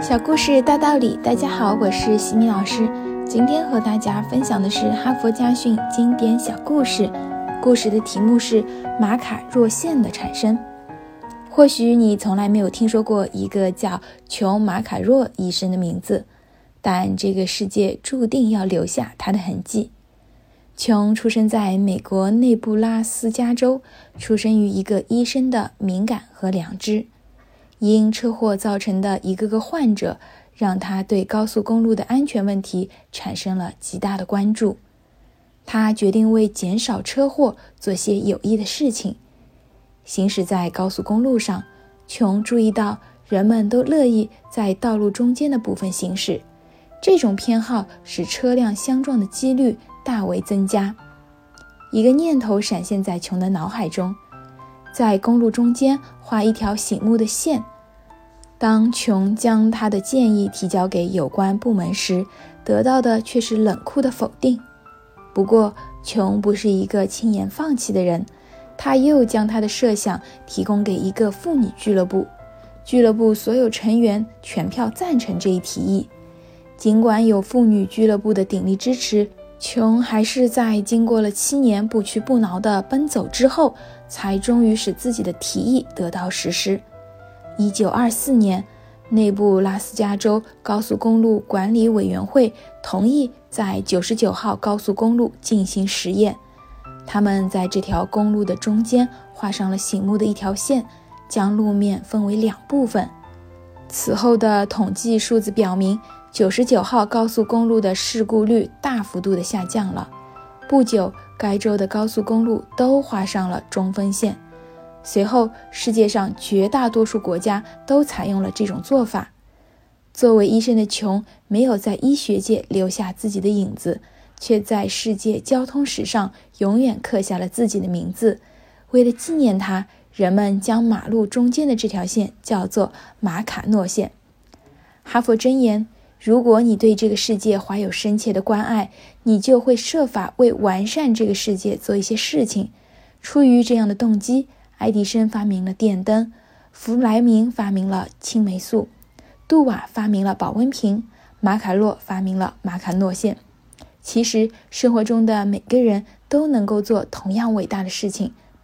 小故事大道理，大家好，我是西米老师。今天和大家分享的是哈佛家训经典小故事，故事的题目是马卡若线的产生。或许你从来没有听说过一个叫琼马卡若医生的名字，但这个世界注定要留下他的痕迹。琼出生在美国内布拉斯加州，出生于一个医生的敏感和良知。因车祸造成的一个个患者，让他对高速公路的安全问题产生了极大的关注。他决定为减少车祸做些有益的事情。行驶在高速公路上，琼注意到人们都乐意在道路中间的部分行驶，这种偏好使车辆相撞的几率大为增加。一个念头闪现在琼的脑海中。在公路中间画一条醒目的线。当琼将他的建议提交给有关部门时，得到的却是冷酷的否定。不过，琼不是一个轻言放弃的人，他又将他的设想提供给一个妇女俱乐部，俱乐部所有成员全票赞成这一提议。尽管有妇女俱乐部的鼎力支持。琼还是在经过了七年不屈不挠的奔走之后，才终于使自己的提议得到实施。一九二四年，内布拉斯加州高速公路管理委员会同意在九十九号高速公路进行实验。他们在这条公路的中间画上了醒目的一条线，将路面分为两部分。此后的统计数字表明。九十九号高速公路的事故率大幅度的下降了。不久，该州的高速公路都画上了中分线。随后，世界上绝大多数国家都采用了这种做法。作为医生的琼，没有在医学界留下自己的影子，却在世界交通史上永远刻下了自己的名字。为了纪念他，人们将马路中间的这条线叫做马卡诺线。哈佛箴言。如果你对这个世界怀有深切的关爱，你就会设法为完善这个世界做一些事情。出于这样的动机，爱迪生发明了电灯，弗莱明发明了青霉素，杜瓦发明了保温瓶，马卡洛发明了马卡诺线。其实，生活中的每个人都能够做同样伟大的事情，